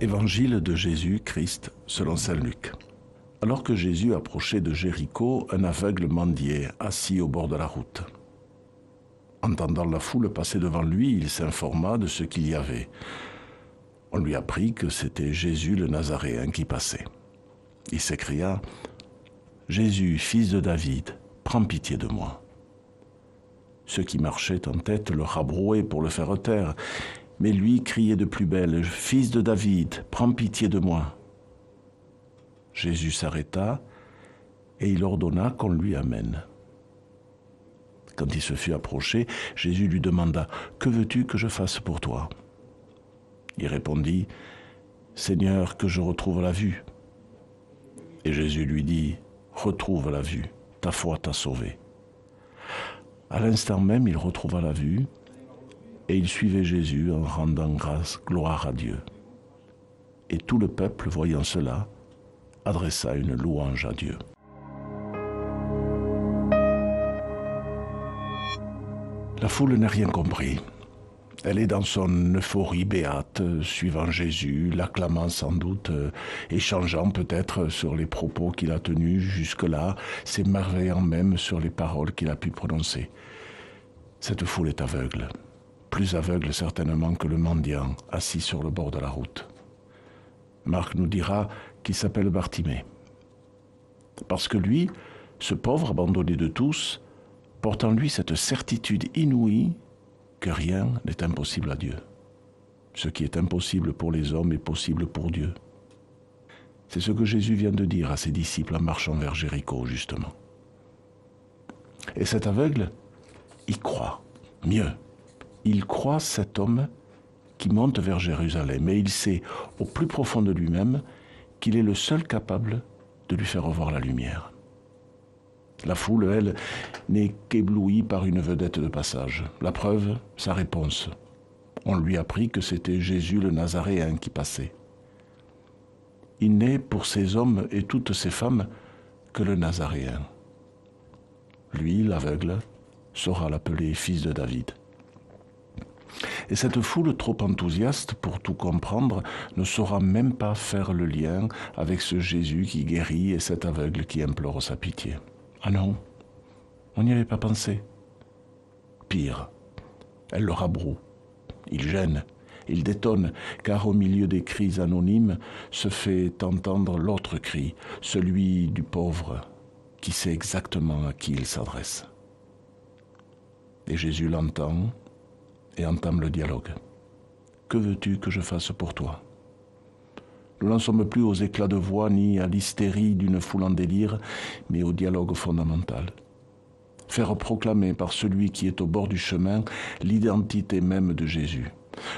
Évangile de Jésus-Christ selon Saint Luc. Alors que Jésus approchait de Jéricho, un aveugle mendiait, assis au bord de la route. Entendant la foule passer devant lui, il s'informa de ce qu'il y avait. On lui apprit que c'était Jésus le Nazaréen qui passait. Il s'écria Jésus, fils de David, prends pitié de moi. Ceux qui marchaient en tête le rabrouaient pour le faire taire, mais lui criait de plus belle, Fils de David, prends pitié de moi. Jésus s'arrêta et il ordonna qu'on lui amène. Quand il se fut approché, Jésus lui demanda, Que veux-tu que je fasse pour toi? Il répondit, Seigneur, que je retrouve la vue. Et Jésus lui dit, Retrouve la vue, ta foi t'a sauvé. À l'instant même, il retrouva la vue et il suivait Jésus en rendant grâce, gloire à Dieu. Et tout le peuple, voyant cela, adressa une louange à Dieu. La foule n'a rien compris. Elle est dans son euphorie béate, suivant Jésus, l'acclamant sans doute, échangeant peut-être sur les propos qu'il a tenus jusque-là, s'émerveillant même sur les paroles qu'il a pu prononcer. Cette foule est aveugle plus aveugle certainement que le mendiant assis sur le bord de la route. Marc nous dira qu'il s'appelle Bartimée. Parce que lui, ce pauvre abandonné de tous, porte en lui cette certitude inouïe que rien n'est impossible à Dieu. Ce qui est impossible pour les hommes est possible pour Dieu. C'est ce que Jésus vient de dire à ses disciples en marchant vers Jéricho, justement. Et cet aveugle, il croit. Mieux, il croit cet homme qui monte vers Jérusalem et il sait au plus profond de lui-même qu'il est le seul capable de lui faire revoir la lumière. La foule, elle, n'est qu'éblouie par une vedette de passage. La preuve, sa réponse. On lui apprit que c'était Jésus le Nazaréen qui passait. Il n'est pour ces hommes et toutes ces femmes que le Nazaréen. Lui, l'aveugle, saura l'appeler fils de David. Et cette foule trop enthousiaste pour tout comprendre ne saura même pas faire le lien avec ce Jésus qui guérit et cet aveugle qui implore sa pitié. Ah non, on n'y avait pas pensé. Pire, elle le rabroue. Il gêne, il détonne, car au milieu des cris anonymes se fait entendre l'autre cri, celui du pauvre, qui sait exactement à qui il s'adresse. Et Jésus l'entend et entame le dialogue. Que veux-tu que je fasse pour toi? Nous n'en sommes plus aux éclats de voix ni à l'hystérie d'une foule en délire, mais au dialogue fondamental. Faire proclamer par celui qui est au bord du chemin l'identité même de Jésus.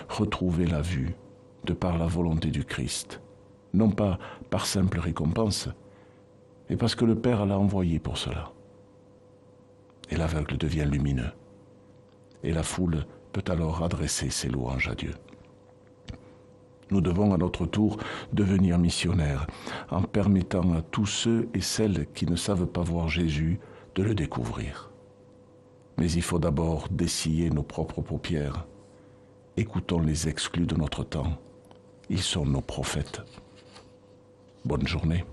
Retrouver la vue de par la volonté du Christ. Non pas par simple récompense, mais parce que le Père l'a envoyé pour cela. Et l'aveugle devient lumineux. Et la foule peut alors adresser ses louanges à Dieu. Nous devons à notre tour devenir missionnaires en permettant à tous ceux et celles qui ne savent pas voir Jésus de le découvrir. Mais il faut d'abord dessiller nos propres paupières. Écoutons les exclus de notre temps. Ils sont nos prophètes. Bonne journée.